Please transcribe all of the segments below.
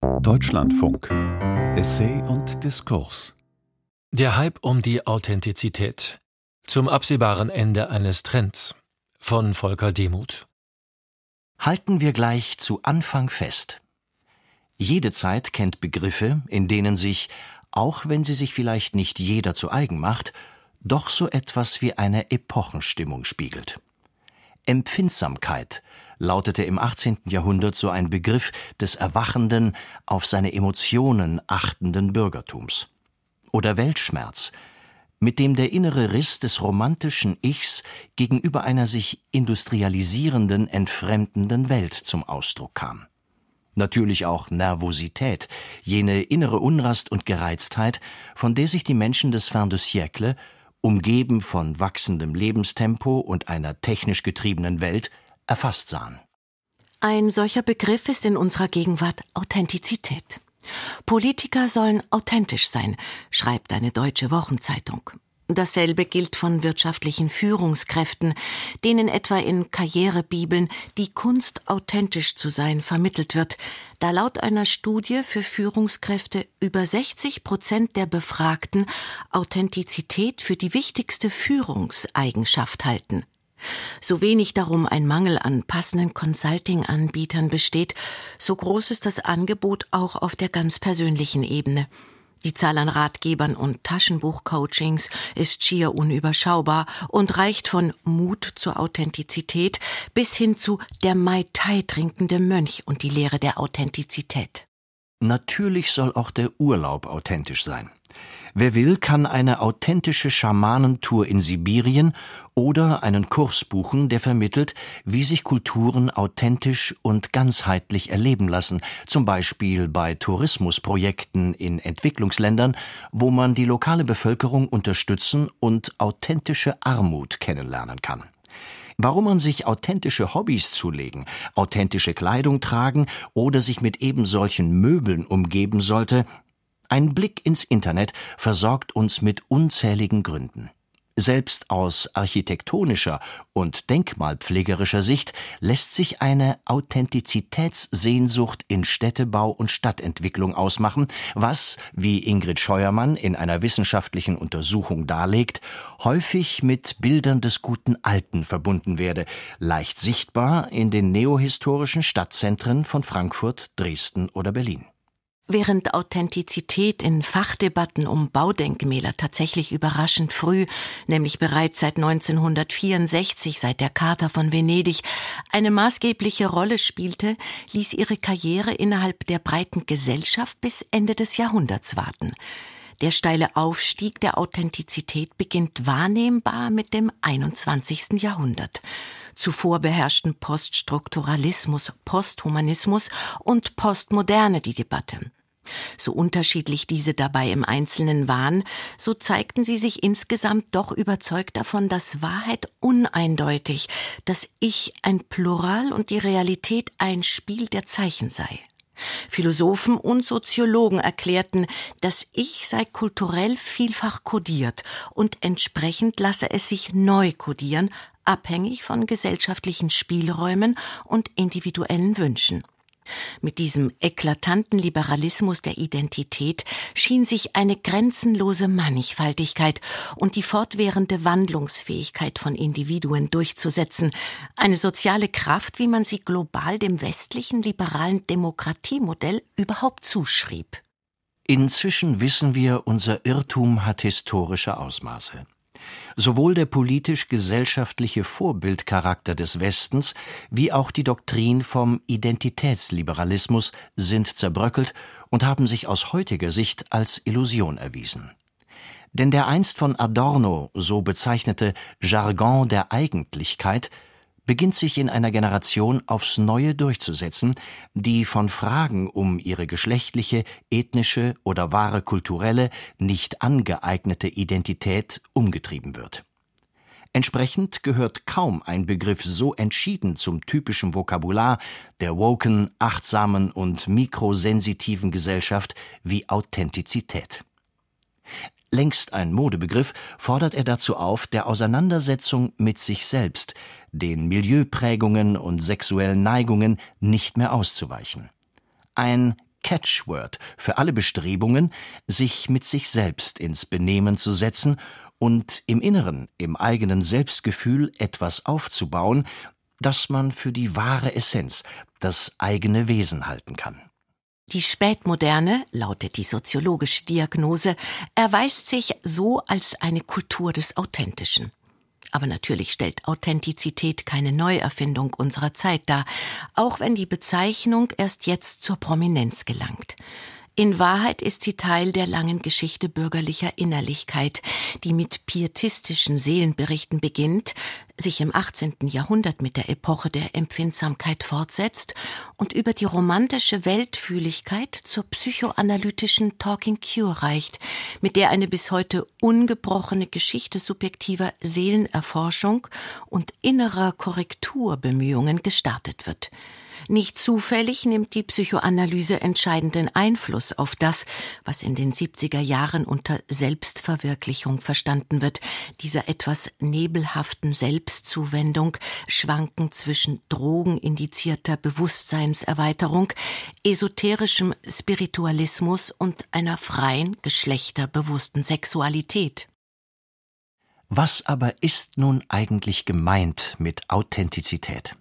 Deutschlandfunk. Essay und Diskurs. Der Hype um die Authentizität. Zum absehbaren Ende eines Trends. Von Volker Demuth. Halten wir gleich zu Anfang fest. Jede Zeit kennt Begriffe, in denen sich, auch wenn sie sich vielleicht nicht jeder zu eigen macht, doch so etwas wie eine Epochenstimmung spiegelt. Empfindsamkeit lautete im 18. Jahrhundert so ein Begriff des erwachenden, auf seine Emotionen achtenden Bürgertums. Oder Weltschmerz, mit dem der innere Riss des romantischen Ichs gegenüber einer sich industrialisierenden, entfremdenden Welt zum Ausdruck kam. Natürlich auch Nervosität, jene innere Unrast und Gereiztheit, von der sich die Menschen des Fin de siècle, umgeben von wachsendem Lebenstempo und einer technisch getriebenen Welt, erfasst sahen. Ein solcher Begriff ist in unserer Gegenwart Authentizität. Politiker sollen authentisch sein, schreibt eine deutsche Wochenzeitung. Dasselbe gilt von wirtschaftlichen Führungskräften, denen etwa in Karrierebibeln die Kunst authentisch zu sein vermittelt wird, da laut einer Studie für Führungskräfte über 60 Prozent der Befragten Authentizität für die wichtigste Führungseigenschaft halten. So wenig darum ein Mangel an passenden Consulting-Anbietern besteht, so groß ist das Angebot auch auf der ganz persönlichen Ebene. Die Zahl an Ratgebern und Taschenbuchcoachings ist schier unüberschaubar und reicht von Mut zur Authentizität bis hin zu der Mai Tai trinkende Mönch und die Lehre der Authentizität. Natürlich soll auch der Urlaub authentisch sein. Wer will, kann eine authentische Schamanentour in Sibirien oder einen Kurs buchen, der vermittelt, wie sich Kulturen authentisch und ganzheitlich erleben lassen, zum Beispiel bei Tourismusprojekten in Entwicklungsländern, wo man die lokale Bevölkerung unterstützen und authentische Armut kennenlernen kann. Warum man sich authentische Hobbys zulegen, authentische Kleidung tragen oder sich mit eben solchen Möbeln umgeben sollte, ein Blick ins Internet versorgt uns mit unzähligen Gründen. Selbst aus architektonischer und denkmalpflegerischer Sicht lässt sich eine Authentizitätssehnsucht in Städtebau und Stadtentwicklung ausmachen, was, wie Ingrid Scheuermann in einer wissenschaftlichen Untersuchung darlegt, häufig mit Bildern des guten Alten verbunden werde, leicht sichtbar in den neohistorischen Stadtzentren von Frankfurt, Dresden oder Berlin. Während Authentizität in Fachdebatten um Baudenkmäler tatsächlich überraschend früh, nämlich bereits seit 1964, seit der Charta von Venedig, eine maßgebliche Rolle spielte, ließ ihre Karriere innerhalb der breiten Gesellschaft bis Ende des Jahrhunderts warten. Der steile Aufstieg der Authentizität beginnt wahrnehmbar mit dem 21. Jahrhundert. Zuvor beherrschten Poststrukturalismus, Posthumanismus und Postmoderne die Debatte. So unterschiedlich diese dabei im Einzelnen waren, so zeigten sie sich insgesamt doch überzeugt davon, dass Wahrheit uneindeutig, dass Ich ein Plural und die Realität ein Spiel der Zeichen sei. Philosophen und Soziologen erklärten, das Ich sei kulturell vielfach kodiert und entsprechend lasse es sich neu kodieren, abhängig von gesellschaftlichen Spielräumen und individuellen Wünschen. Mit diesem eklatanten Liberalismus der Identität schien sich eine grenzenlose Mannigfaltigkeit und die fortwährende Wandlungsfähigkeit von Individuen durchzusetzen, eine soziale Kraft, wie man sie global dem westlichen liberalen Demokratiemodell überhaupt zuschrieb. Inzwischen wissen wir, unser Irrtum hat historische Ausmaße. Sowohl der politisch-gesellschaftliche Vorbildcharakter des Westens wie auch die Doktrin vom Identitätsliberalismus sind zerbröckelt und haben sich aus heutiger Sicht als Illusion erwiesen. Denn der einst von Adorno so bezeichnete Jargon der Eigentlichkeit beginnt sich in einer Generation aufs Neue durchzusetzen, die von Fragen um ihre geschlechtliche, ethnische oder wahre kulturelle, nicht angeeignete Identität umgetrieben wird. Entsprechend gehört kaum ein Begriff so entschieden zum typischen Vokabular der woken, achtsamen und mikrosensitiven Gesellschaft wie Authentizität. Längst ein Modebegriff, fordert er dazu auf, der Auseinandersetzung mit sich selbst, den Milieuprägungen und sexuellen Neigungen nicht mehr auszuweichen. Ein Catchword für alle Bestrebungen, sich mit sich selbst ins Benehmen zu setzen und im Inneren, im eigenen Selbstgefühl etwas aufzubauen, das man für die wahre Essenz, das eigene Wesen halten kann. Die Spätmoderne, lautet die soziologische Diagnose, erweist sich so als eine Kultur des Authentischen. Aber natürlich stellt Authentizität keine Neuerfindung unserer Zeit dar, auch wenn die Bezeichnung erst jetzt zur Prominenz gelangt. In Wahrheit ist sie Teil der langen Geschichte bürgerlicher Innerlichkeit, die mit pietistischen Seelenberichten beginnt, sich im 18. Jahrhundert mit der Epoche der Empfindsamkeit fortsetzt und über die romantische Weltfühligkeit zur psychoanalytischen Talking Cure reicht, mit der eine bis heute ungebrochene Geschichte subjektiver Seelenerforschung und innerer Korrekturbemühungen gestartet wird. Nicht zufällig nimmt die Psychoanalyse entscheidenden Einfluss auf das, was in den 70er Jahren unter Selbstverwirklichung verstanden wird, dieser etwas nebelhaften Selbstzuwendung, schwanken zwischen drogenindizierter Bewusstseinserweiterung, esoterischem Spiritualismus und einer freien, geschlechterbewussten Sexualität. Was aber ist nun eigentlich gemeint mit Authentizität?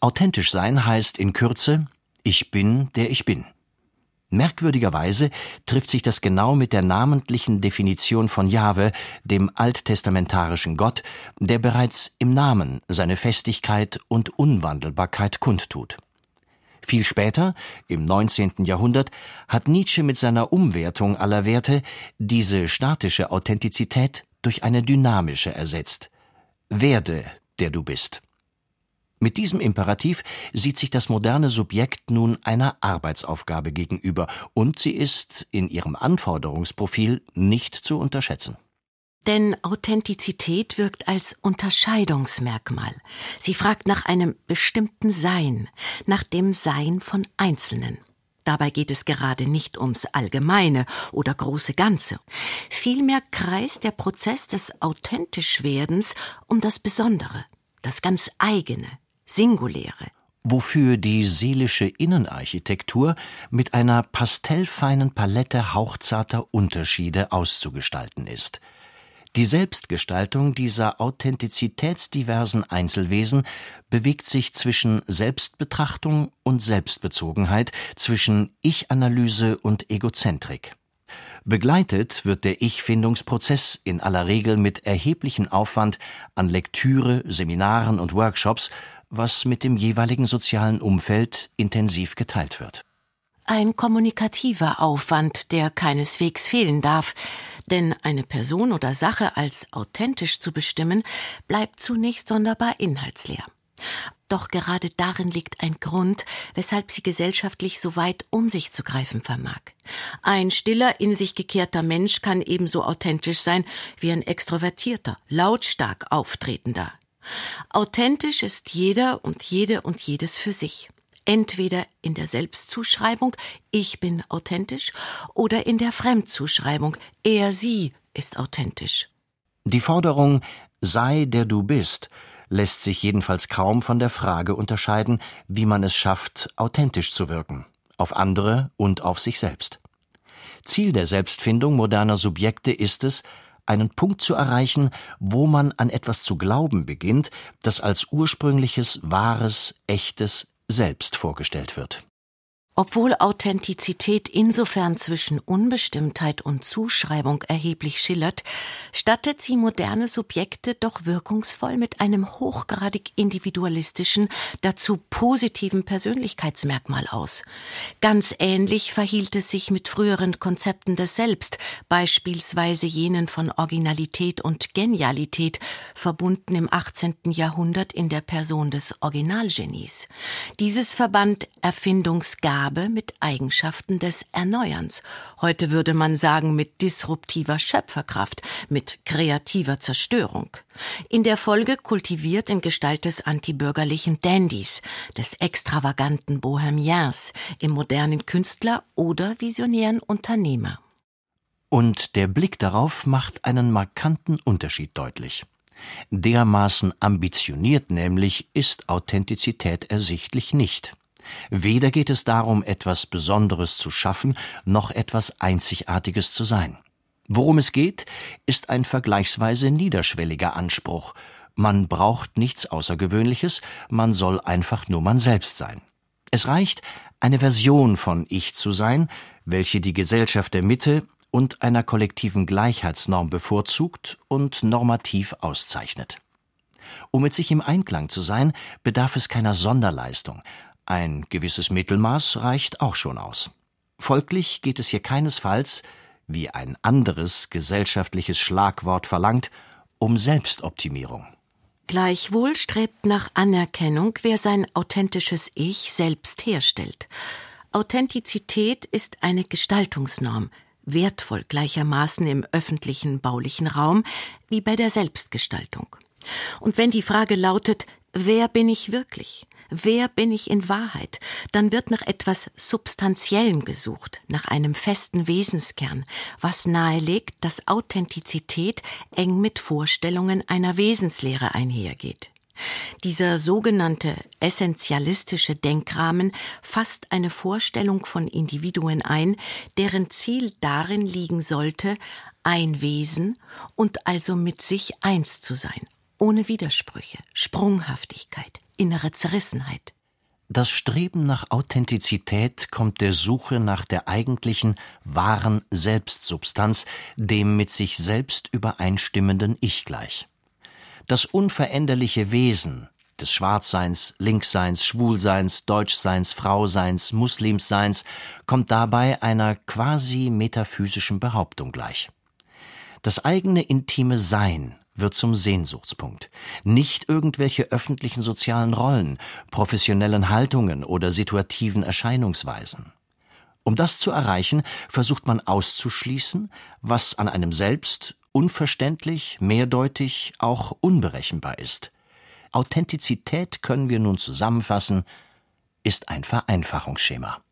Authentisch sein heißt in Kürze, ich bin, der ich bin. Merkwürdigerweise trifft sich das genau mit der namentlichen Definition von Jahwe, dem alttestamentarischen Gott, der bereits im Namen seine Festigkeit und Unwandelbarkeit kundtut. Viel später, im 19. Jahrhundert, hat Nietzsche mit seiner Umwertung aller Werte diese statische Authentizität durch eine dynamische ersetzt. Werde, der du bist. Mit diesem Imperativ sieht sich das moderne Subjekt nun einer Arbeitsaufgabe gegenüber, und sie ist in ihrem Anforderungsprofil nicht zu unterschätzen. Denn Authentizität wirkt als Unterscheidungsmerkmal. Sie fragt nach einem bestimmten Sein, nach dem Sein von Einzelnen. Dabei geht es gerade nicht ums Allgemeine oder große Ganze. Vielmehr kreist der Prozess des Authentischwerdens um das Besondere, das ganz eigene, Singuläre. Wofür die seelische Innenarchitektur mit einer pastellfeinen Palette hauchzarter Unterschiede auszugestalten ist. Die Selbstgestaltung dieser authentizitätsdiversen Einzelwesen bewegt sich zwischen Selbstbetrachtung und Selbstbezogenheit, zwischen Ich-Analyse und Egozentrik. Begleitet wird der Ich-Findungsprozess in aller Regel mit erheblichem Aufwand an Lektüre, Seminaren und Workshops was mit dem jeweiligen sozialen Umfeld intensiv geteilt wird. Ein kommunikativer Aufwand, der keineswegs fehlen darf, denn eine Person oder Sache als authentisch zu bestimmen, bleibt zunächst sonderbar inhaltsleer. Doch gerade darin liegt ein Grund, weshalb sie gesellschaftlich so weit um sich zu greifen vermag. Ein stiller, in sich gekehrter Mensch kann ebenso authentisch sein wie ein extrovertierter, lautstark auftretender, Authentisch ist jeder und jede und jedes für sich. Entweder in der Selbstzuschreibung Ich bin authentisch oder in der Fremdzuschreibung Er, sie ist authentisch. Die Forderung Sei der du bist lässt sich jedenfalls kaum von der Frage unterscheiden, wie man es schafft, authentisch zu wirken, auf andere und auf sich selbst. Ziel der Selbstfindung moderner Subjekte ist es, einen Punkt zu erreichen, wo man an etwas zu glauben beginnt, das als ursprüngliches, wahres, echtes Selbst vorgestellt wird obwohl Authentizität insofern zwischen Unbestimmtheit und Zuschreibung erheblich schillert, stattet sie moderne Subjekte doch wirkungsvoll mit einem hochgradig individualistischen, dazu positiven Persönlichkeitsmerkmal aus. Ganz ähnlich verhielt es sich mit früheren Konzepten des Selbst, beispielsweise jenen von Originalität und Genialität, verbunden im 18. Jahrhundert in der Person des Originalgenies. Dieses verband Erfindungsgabe Gabe mit Eigenschaften des Erneuerns. Heute würde man sagen mit disruptiver Schöpferkraft, mit kreativer Zerstörung. In der Folge kultiviert in Gestalt des antibürgerlichen Dandys, des extravaganten Bohemiens, im modernen Künstler oder visionären Unternehmer. Und der Blick darauf macht einen markanten Unterschied deutlich. Dermaßen ambitioniert nämlich ist Authentizität ersichtlich nicht. Weder geht es darum, etwas Besonderes zu schaffen, noch etwas Einzigartiges zu sein. Worum es geht, ist ein vergleichsweise niederschwelliger Anspruch. Man braucht nichts Außergewöhnliches, man soll einfach nur man selbst sein. Es reicht, eine Version von Ich zu sein, welche die Gesellschaft der Mitte und einer kollektiven Gleichheitsnorm bevorzugt und normativ auszeichnet. Um mit sich im Einklang zu sein, bedarf es keiner Sonderleistung. Ein gewisses Mittelmaß reicht auch schon aus. Folglich geht es hier keinesfalls, wie ein anderes gesellschaftliches Schlagwort verlangt, um Selbstoptimierung. Gleichwohl strebt nach Anerkennung, wer sein authentisches Ich selbst herstellt. Authentizität ist eine Gestaltungsnorm, wertvoll gleichermaßen im öffentlichen baulichen Raum wie bei der Selbstgestaltung. Und wenn die Frage lautet, wer bin ich wirklich? Wer bin ich in Wahrheit? Dann wird nach etwas Substanziellem gesucht, nach einem festen Wesenskern, was nahelegt, dass Authentizität eng mit Vorstellungen einer Wesenslehre einhergeht. Dieser sogenannte essentialistische Denkrahmen fasst eine Vorstellung von Individuen ein, deren Ziel darin liegen sollte, ein Wesen und also mit sich eins zu sein, ohne Widersprüche, Sprunghaftigkeit, innere Zerrissenheit. Das Streben nach Authentizität kommt der Suche nach der eigentlichen, wahren Selbstsubstanz, dem mit sich selbst übereinstimmenden Ich gleich. Das unveränderliche Wesen des Schwarzseins, Linksseins, Schwulseins, Deutschseins, Frauseins, Muslimseins kommt dabei einer quasi metaphysischen Behauptung gleich. Das eigene intime Sein wird zum Sehnsuchtspunkt. Nicht irgendwelche öffentlichen sozialen Rollen, professionellen Haltungen oder situativen Erscheinungsweisen. Um das zu erreichen, versucht man auszuschließen, was an einem selbst unverständlich, mehrdeutig, auch unberechenbar ist. Authentizität können wir nun zusammenfassen, ist ein Vereinfachungsschema.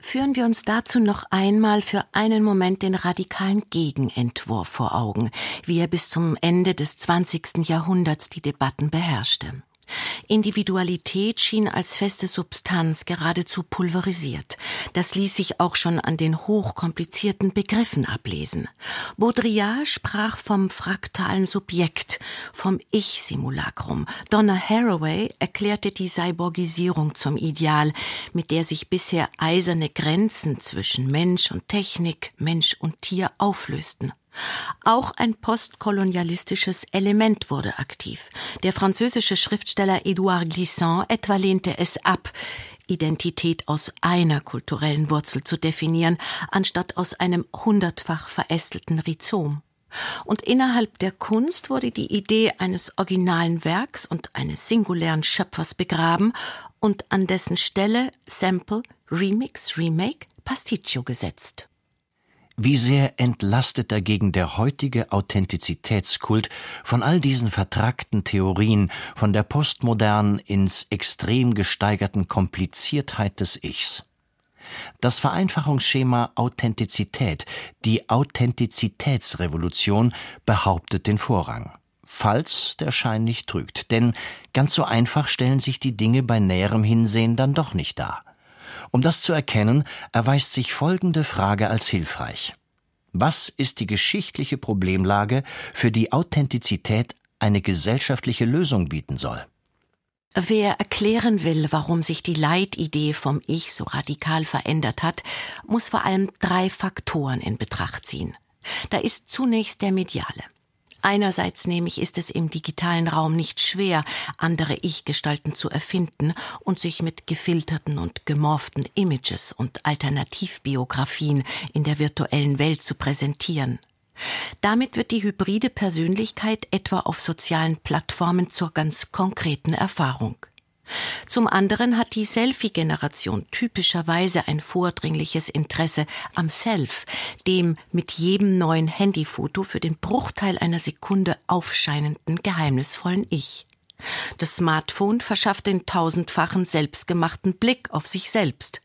Führen wir uns dazu noch einmal für einen Moment den radikalen Gegenentwurf vor Augen, wie er bis zum Ende des 20. Jahrhunderts die Debatten beherrschte. Individualität schien als feste Substanz geradezu pulverisiert. Das ließ sich auch schon an den hochkomplizierten Begriffen ablesen. Baudrillard sprach vom fraktalen Subjekt, vom Ich-Simulacrum. Donna Haraway erklärte die Cyborgisierung zum Ideal, mit der sich bisher eiserne Grenzen zwischen Mensch und Technik, Mensch und Tier auflösten. Auch ein postkolonialistisches Element wurde aktiv. Der französische Schriftsteller Edouard Glissant etwa lehnte es ab, Identität aus einer kulturellen Wurzel zu definieren, anstatt aus einem hundertfach verästelten Rhizom. Und innerhalb der Kunst wurde die Idee eines originalen Werks und eines singulären Schöpfers begraben und an dessen Stelle Sample, Remix, Remake, Pasticcio gesetzt. Wie sehr entlastet dagegen der heutige Authentizitätskult von all diesen vertrackten Theorien, von der postmodernen ins extrem gesteigerten Kompliziertheit des Ichs. Das Vereinfachungsschema Authentizität, die Authentizitätsrevolution, behauptet den Vorrang. Falls der Schein nicht trügt, denn ganz so einfach stellen sich die Dinge bei näherem Hinsehen dann doch nicht dar. Um das zu erkennen, erweist sich folgende Frage als hilfreich. Was ist die geschichtliche Problemlage, für die Authentizität eine gesellschaftliche Lösung bieten soll? Wer erklären will, warum sich die Leitidee vom Ich so radikal verändert hat, muss vor allem drei Faktoren in Betracht ziehen. Da ist zunächst der mediale. Einerseits nämlich ist es im digitalen Raum nicht schwer, andere Ich-Gestalten zu erfinden und sich mit gefilterten und gemorften Images und Alternativbiografien in der virtuellen Welt zu präsentieren. Damit wird die hybride Persönlichkeit etwa auf sozialen Plattformen zur ganz konkreten Erfahrung. Zum anderen hat die Selfie-Generation typischerweise ein vordringliches Interesse am Self, dem mit jedem neuen Handyfoto für den Bruchteil einer Sekunde aufscheinenden geheimnisvollen Ich. Das Smartphone verschafft den tausendfachen selbstgemachten Blick auf sich selbst.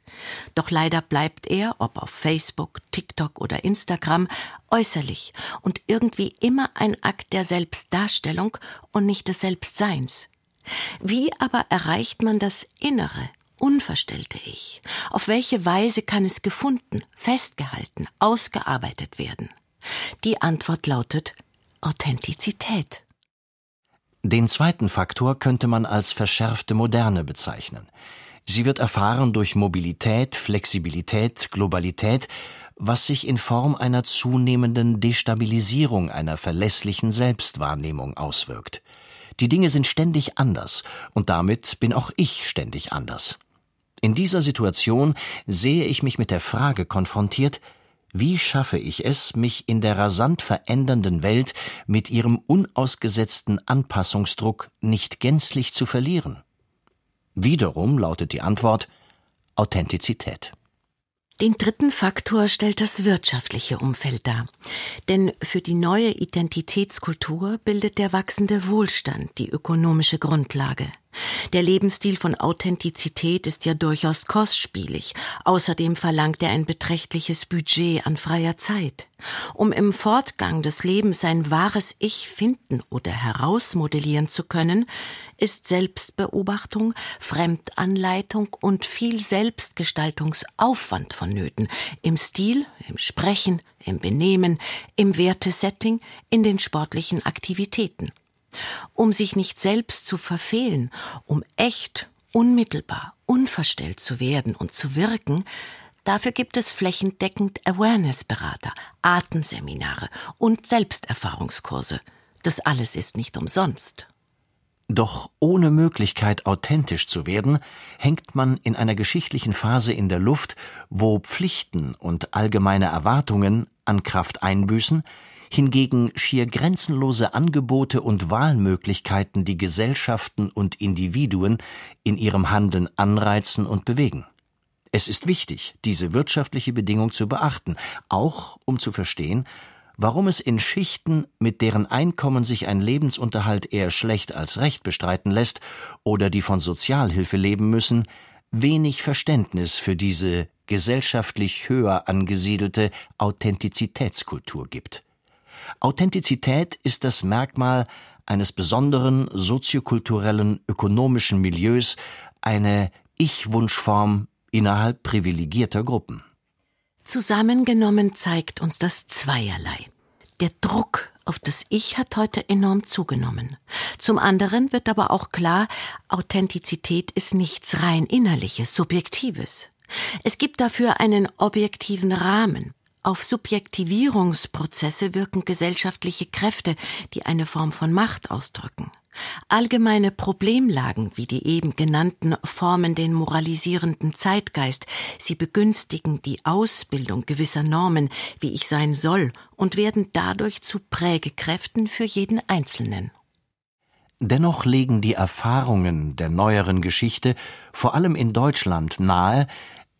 Doch leider bleibt er, ob auf Facebook, TikTok oder Instagram, äußerlich und irgendwie immer ein Akt der Selbstdarstellung und nicht des Selbstseins. Wie aber erreicht man das innere, unverstellte Ich? Auf welche Weise kann es gefunden, festgehalten, ausgearbeitet werden? Die Antwort lautet Authentizität. Den zweiten Faktor könnte man als verschärfte Moderne bezeichnen. Sie wird erfahren durch Mobilität, Flexibilität, Globalität, was sich in Form einer zunehmenden Destabilisierung einer verlässlichen Selbstwahrnehmung auswirkt. Die Dinge sind ständig anders, und damit bin auch ich ständig anders. In dieser Situation sehe ich mich mit der Frage konfrontiert, wie schaffe ich es, mich in der rasant verändernden Welt mit ihrem unausgesetzten Anpassungsdruck nicht gänzlich zu verlieren? Wiederum lautet die Antwort Authentizität. Den dritten Faktor stellt das wirtschaftliche Umfeld dar. Denn für die neue Identitätskultur bildet der wachsende Wohlstand die ökonomische Grundlage. Der Lebensstil von Authentizität ist ja durchaus kostspielig. Außerdem verlangt er ein beträchtliches Budget an freier Zeit. Um im Fortgang des Lebens sein wahres Ich finden oder herausmodellieren zu können, ist Selbstbeobachtung, Fremdanleitung und viel Selbstgestaltungsaufwand vonnöten. Im Stil, im Sprechen, im Benehmen, im Wertesetting, in den sportlichen Aktivitäten um sich nicht selbst zu verfehlen, um echt, unmittelbar, unverstellt zu werden und zu wirken, dafür gibt es flächendeckend Awareness-Berater, Atemseminare und Selbsterfahrungskurse. Das alles ist nicht umsonst. Doch ohne Möglichkeit, authentisch zu werden, hängt man in einer geschichtlichen Phase in der Luft, wo Pflichten und allgemeine Erwartungen an Kraft einbüßen, hingegen schier grenzenlose Angebote und Wahlmöglichkeiten die Gesellschaften und Individuen in ihrem Handeln anreizen und bewegen. Es ist wichtig, diese wirtschaftliche Bedingung zu beachten, auch um zu verstehen, warum es in Schichten, mit deren Einkommen sich ein Lebensunterhalt eher schlecht als recht bestreiten lässt oder die von Sozialhilfe leben müssen, wenig Verständnis für diese gesellschaftlich höher angesiedelte Authentizitätskultur gibt. Authentizität ist das Merkmal eines besonderen soziokulturellen ökonomischen Milieus, eine Ich-Wunschform innerhalb privilegierter Gruppen. Zusammengenommen zeigt uns das zweierlei. Der Druck auf das Ich hat heute enorm zugenommen. Zum anderen wird aber auch klar, Authentizität ist nichts rein innerliches, subjektives. Es gibt dafür einen objektiven Rahmen, auf Subjektivierungsprozesse wirken gesellschaftliche Kräfte, die eine Form von Macht ausdrücken. Allgemeine Problemlagen wie die eben genannten formen den moralisierenden Zeitgeist, sie begünstigen die Ausbildung gewisser Normen, wie ich sein soll, und werden dadurch zu Prägekräften für jeden Einzelnen. Dennoch legen die Erfahrungen der neueren Geschichte, vor allem in Deutschland, nahe,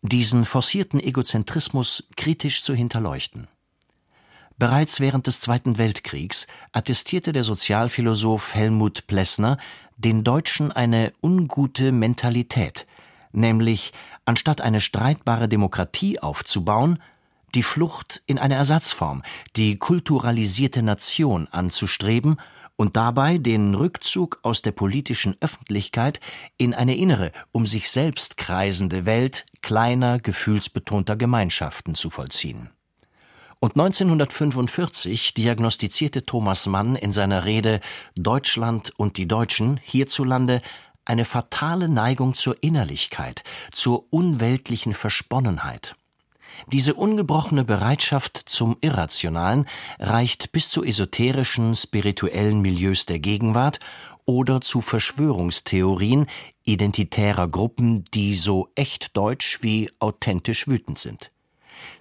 diesen forcierten Egozentrismus kritisch zu hinterleuchten. Bereits während des Zweiten Weltkriegs attestierte der Sozialphilosoph Helmut Plessner den Deutschen eine ungute Mentalität, nämlich anstatt eine streitbare Demokratie aufzubauen, die Flucht in eine Ersatzform, die kulturalisierte Nation anzustreben und dabei den Rückzug aus der politischen Öffentlichkeit in eine innere, um sich selbst kreisende Welt kleiner, gefühlsbetonter Gemeinschaften zu vollziehen. Und 1945 diagnostizierte Thomas Mann in seiner Rede Deutschland und die Deutschen hierzulande eine fatale Neigung zur Innerlichkeit, zur unweltlichen Versponnenheit. Diese ungebrochene Bereitschaft zum Irrationalen reicht bis zu esoterischen, spirituellen Milieus der Gegenwart oder zu Verschwörungstheorien identitärer Gruppen, die so echt deutsch wie authentisch wütend sind.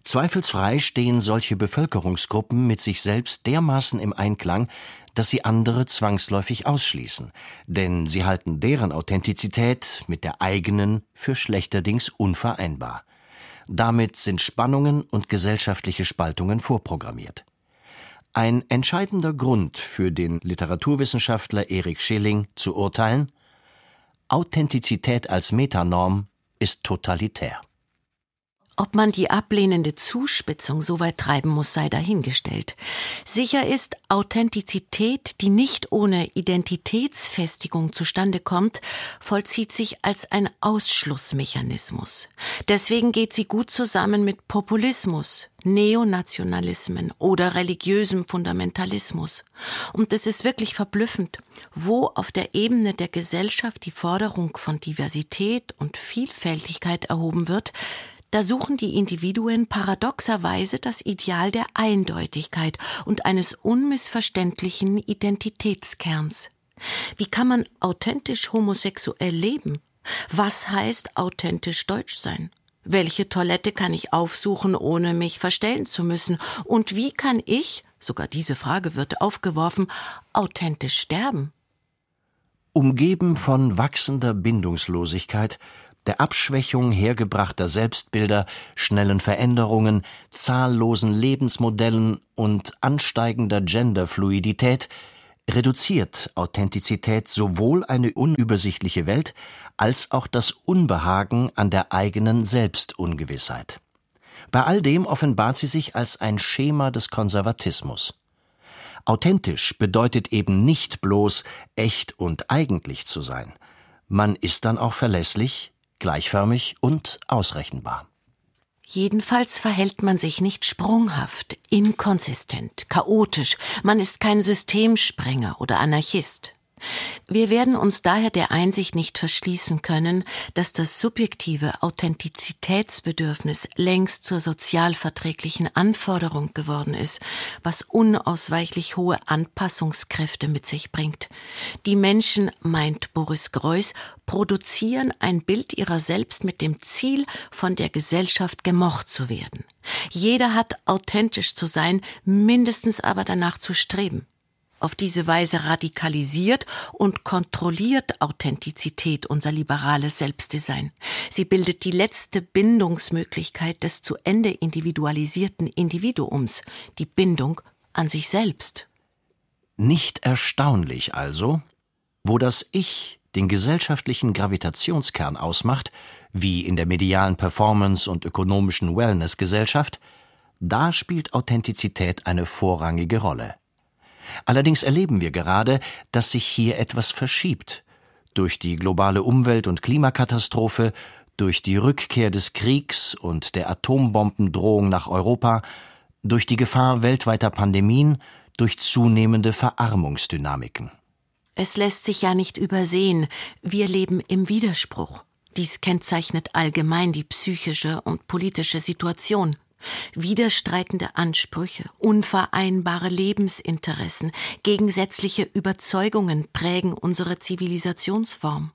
Zweifelsfrei stehen solche Bevölkerungsgruppen mit sich selbst dermaßen im Einklang, dass sie andere zwangsläufig ausschließen, denn sie halten deren Authentizität mit der eigenen für schlechterdings unvereinbar. Damit sind Spannungen und gesellschaftliche Spaltungen vorprogrammiert. Ein entscheidender Grund für den Literaturwissenschaftler Erik Schilling zu urteilen, Authentizität als Metanorm ist totalitär. Ob man die ablehnende Zuspitzung so weit treiben muss, sei dahingestellt. Sicher ist, Authentizität, die nicht ohne Identitätsfestigung zustande kommt, vollzieht sich als ein Ausschlussmechanismus. Deswegen geht sie gut zusammen mit Populismus, Neonationalismen oder religiösem Fundamentalismus. Und es ist wirklich verblüffend, wo auf der Ebene der Gesellschaft die Forderung von Diversität und Vielfältigkeit erhoben wird, da suchen die Individuen paradoxerweise das Ideal der Eindeutigkeit und eines unmissverständlichen Identitätskerns. Wie kann man authentisch homosexuell leben? Was heißt authentisch deutsch sein? Welche Toilette kann ich aufsuchen, ohne mich verstellen zu müssen? Und wie kann ich, sogar diese Frage wird aufgeworfen, authentisch sterben? Umgeben von wachsender Bindungslosigkeit der Abschwächung hergebrachter Selbstbilder, schnellen Veränderungen, zahllosen Lebensmodellen und ansteigender Genderfluidität reduziert Authentizität sowohl eine unübersichtliche Welt als auch das Unbehagen an der eigenen Selbstungewissheit. Bei all dem offenbart sie sich als ein Schema des Konservatismus. Authentisch bedeutet eben nicht bloß echt und eigentlich zu sein. Man ist dann auch verlässlich, gleichförmig und ausrechenbar. Jedenfalls verhält man sich nicht sprunghaft, inkonsistent, chaotisch, man ist kein Systemsprenger oder Anarchist. Wir werden uns daher der Einsicht nicht verschließen können, dass das subjektive Authentizitätsbedürfnis längst zur sozialverträglichen Anforderung geworden ist, was unausweichlich hohe Anpassungskräfte mit sich bringt. Die Menschen, meint Boris Greuß, produzieren ein Bild ihrer selbst mit dem Ziel, von der Gesellschaft gemocht zu werden. Jeder hat authentisch zu sein, mindestens aber danach zu streben. Auf diese Weise radikalisiert und kontrolliert Authentizität unser liberales Selbstdesign. Sie bildet die letzte Bindungsmöglichkeit des zu Ende individualisierten Individuums, die Bindung an sich selbst. Nicht erstaunlich also, wo das Ich den gesellschaftlichen Gravitationskern ausmacht, wie in der medialen Performance und ökonomischen Wellness-Gesellschaft, da spielt Authentizität eine vorrangige Rolle. Allerdings erleben wir gerade, dass sich hier etwas verschiebt. Durch die globale Umwelt- und Klimakatastrophe, durch die Rückkehr des Kriegs und der Atombombendrohung nach Europa, durch die Gefahr weltweiter Pandemien, durch zunehmende Verarmungsdynamiken. Es lässt sich ja nicht übersehen, wir leben im Widerspruch. Dies kennzeichnet allgemein die psychische und politische Situation. Widerstreitende Ansprüche, unvereinbare Lebensinteressen, gegensätzliche Überzeugungen prägen unsere Zivilisationsform.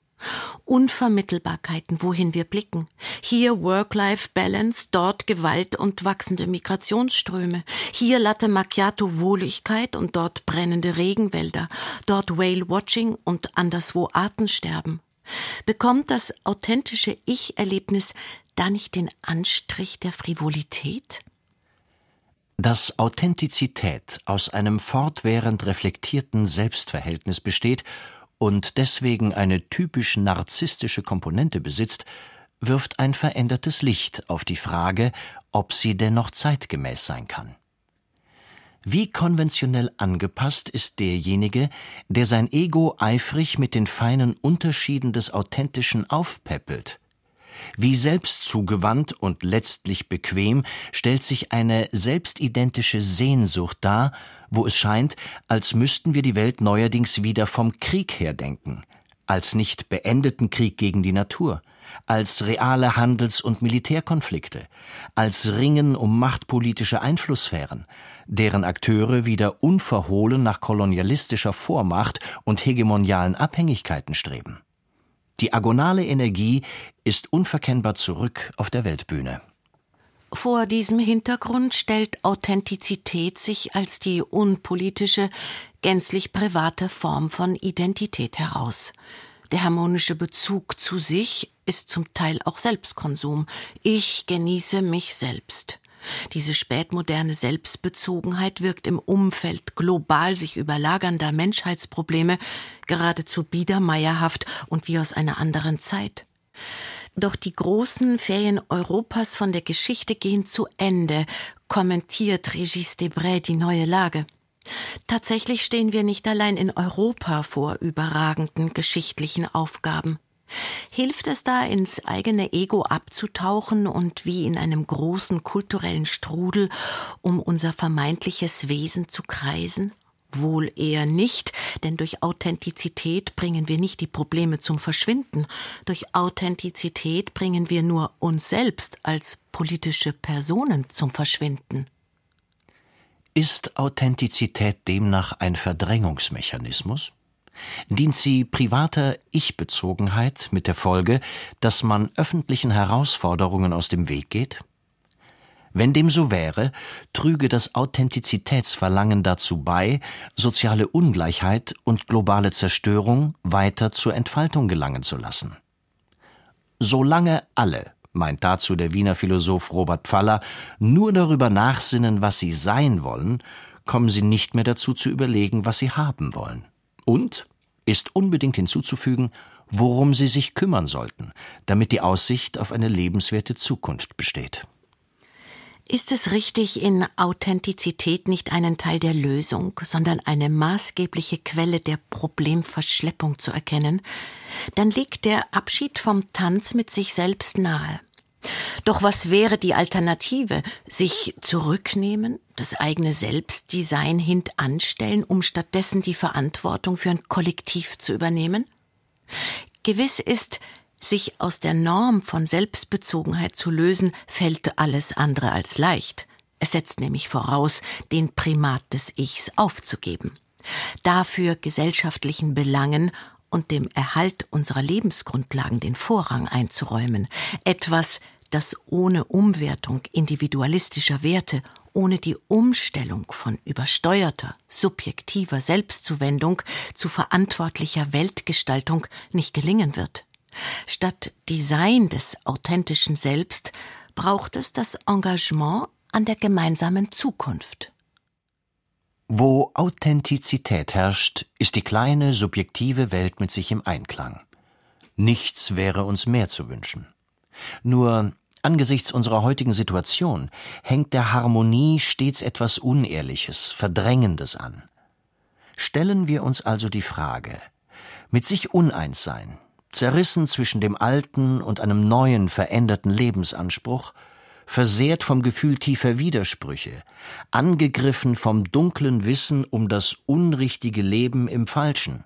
Unvermittelbarkeiten, wohin wir blicken. Hier Work-Life-Balance, dort Gewalt und wachsende Migrationsströme. Hier Latte Macchiato-Wohligkeit und dort brennende Regenwälder. Dort Whale-Watching und anderswo Artensterben. Bekommt das authentische Ich-Erlebnis da nicht den Anstrich der Frivolität? Dass Authentizität aus einem fortwährend reflektierten Selbstverhältnis besteht und deswegen eine typisch narzisstische Komponente besitzt, wirft ein verändertes Licht auf die Frage, ob sie denn noch zeitgemäß sein kann. Wie konventionell angepasst ist derjenige, der sein Ego eifrig mit den feinen Unterschieden des Authentischen aufpäppelt, wie selbstzugewandt und letztlich bequem stellt sich eine selbstidentische Sehnsucht dar, wo es scheint, als müssten wir die Welt neuerdings wieder vom Krieg her denken, als nicht beendeten Krieg gegen die Natur, als reale Handels- und Militärkonflikte, als Ringen um machtpolitische Einflusssphären, deren Akteure wieder unverhohlen nach kolonialistischer Vormacht und hegemonialen Abhängigkeiten streben. Die agonale Energie ist unverkennbar zurück auf der Weltbühne. Vor diesem Hintergrund stellt Authentizität sich als die unpolitische, gänzlich private Form von Identität heraus. Der harmonische Bezug zu sich ist zum Teil auch Selbstkonsum. Ich genieße mich selbst. Diese spätmoderne Selbstbezogenheit wirkt im Umfeld global sich überlagernder Menschheitsprobleme geradezu biedermeierhaft und wie aus einer anderen Zeit. Doch die großen Ferien Europas von der Geschichte gehen zu Ende, kommentiert Regis Debray die neue Lage. Tatsächlich stehen wir nicht allein in Europa vor überragenden geschichtlichen Aufgaben. Hilft es da, ins eigene Ego abzutauchen und wie in einem großen kulturellen Strudel um unser vermeintliches Wesen zu kreisen? Wohl eher nicht, denn durch Authentizität bringen wir nicht die Probleme zum Verschwinden, durch Authentizität bringen wir nur uns selbst als politische Personen zum Verschwinden. Ist Authentizität demnach ein Verdrängungsmechanismus? Dient sie privater Ich-Bezogenheit mit der Folge, dass man öffentlichen Herausforderungen aus dem Weg geht? Wenn dem so wäre, trüge das Authentizitätsverlangen dazu bei, soziale Ungleichheit und globale Zerstörung weiter zur Entfaltung gelangen zu lassen. Solange alle, meint dazu der Wiener Philosoph Robert Pfaller, nur darüber nachsinnen, was sie sein wollen, kommen sie nicht mehr dazu zu überlegen, was sie haben wollen. Und ist unbedingt hinzuzufügen, worum sie sich kümmern sollten, damit die Aussicht auf eine lebenswerte Zukunft besteht. Ist es richtig, in Authentizität nicht einen Teil der Lösung, sondern eine maßgebliche Quelle der Problemverschleppung zu erkennen? Dann liegt der Abschied vom Tanz mit sich selbst nahe. Doch was wäre die Alternative? Sich zurücknehmen, das eigene Selbstdesign hintanstellen, um stattdessen die Verantwortung für ein Kollektiv zu übernehmen? Gewiss ist, sich aus der Norm von Selbstbezogenheit zu lösen, fällt alles andere als leicht. Es setzt nämlich voraus, den Primat des Ichs aufzugeben. Dafür gesellschaftlichen Belangen und dem Erhalt unserer Lebensgrundlagen den Vorrang einzuräumen. Etwas, das ohne Umwertung individualistischer Werte, ohne die Umstellung von übersteuerter, subjektiver Selbstzuwendung zu verantwortlicher Weltgestaltung nicht gelingen wird. Statt Design des authentischen Selbst braucht es das Engagement an der gemeinsamen Zukunft. Wo Authentizität herrscht, ist die kleine subjektive Welt mit sich im Einklang. Nichts wäre uns mehr zu wünschen. Nur angesichts unserer heutigen Situation hängt der Harmonie stets etwas Unehrliches, Verdrängendes an. Stellen wir uns also die Frage, mit sich uneins sein, zerrissen zwischen dem alten und einem neuen, veränderten Lebensanspruch, versehrt vom Gefühl tiefer Widersprüche, angegriffen vom dunklen Wissen um das unrichtige Leben im Falschen.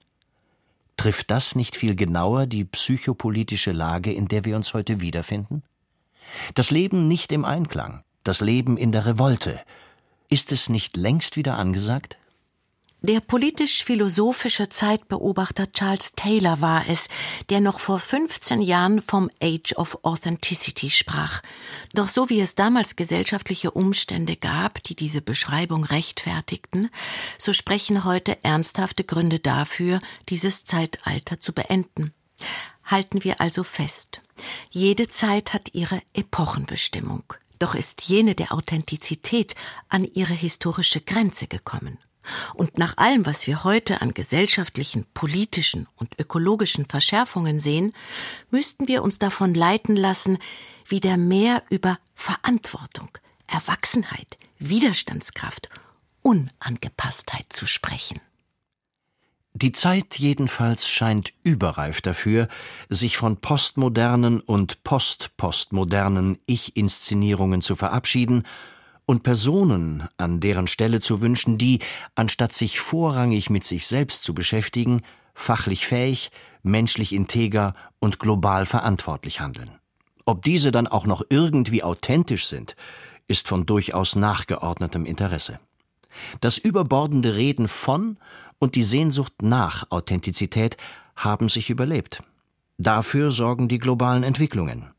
Trifft das nicht viel genauer die psychopolitische Lage, in der wir uns heute wiederfinden? Das Leben nicht im Einklang, das Leben in der Revolte, ist es nicht längst wieder angesagt? Der politisch-philosophische Zeitbeobachter Charles Taylor war es, der noch vor 15 Jahren vom Age of Authenticity sprach. Doch so wie es damals gesellschaftliche Umstände gab, die diese Beschreibung rechtfertigten, so sprechen heute ernsthafte Gründe dafür, dieses Zeitalter zu beenden. Halten wir also fest. Jede Zeit hat ihre Epochenbestimmung. Doch ist jene der Authentizität an ihre historische Grenze gekommen. Und nach allem, was wir heute an gesellschaftlichen, politischen und ökologischen Verschärfungen sehen, müssten wir uns davon leiten lassen, wieder mehr über Verantwortung, Erwachsenheit, Widerstandskraft, Unangepasstheit zu sprechen. Die Zeit jedenfalls scheint überreif dafür, sich von postmodernen und postpostmodernen Ich-Inszenierungen zu verabschieden und Personen an deren Stelle zu wünschen, die, anstatt sich vorrangig mit sich selbst zu beschäftigen, fachlich fähig, menschlich integer und global verantwortlich handeln. Ob diese dann auch noch irgendwie authentisch sind, ist von durchaus nachgeordnetem Interesse. Das überbordende Reden von und die Sehnsucht nach Authentizität haben sich überlebt. Dafür sorgen die globalen Entwicklungen.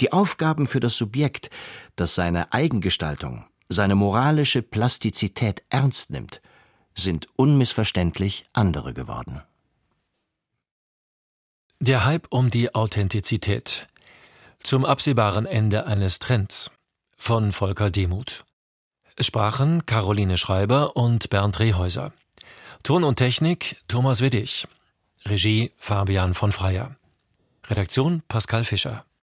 Die Aufgaben für das Subjekt, das seine Eigengestaltung, seine moralische Plastizität ernst nimmt, sind unmissverständlich andere geworden. Der Hype um die Authentizität. Zum absehbaren Ende eines Trends. Von Volker Demuth. Sprachen Caroline Schreiber und Bernd Rehäuser. Ton und Technik Thomas Widdig. Regie Fabian von Freyer. Redaktion Pascal Fischer.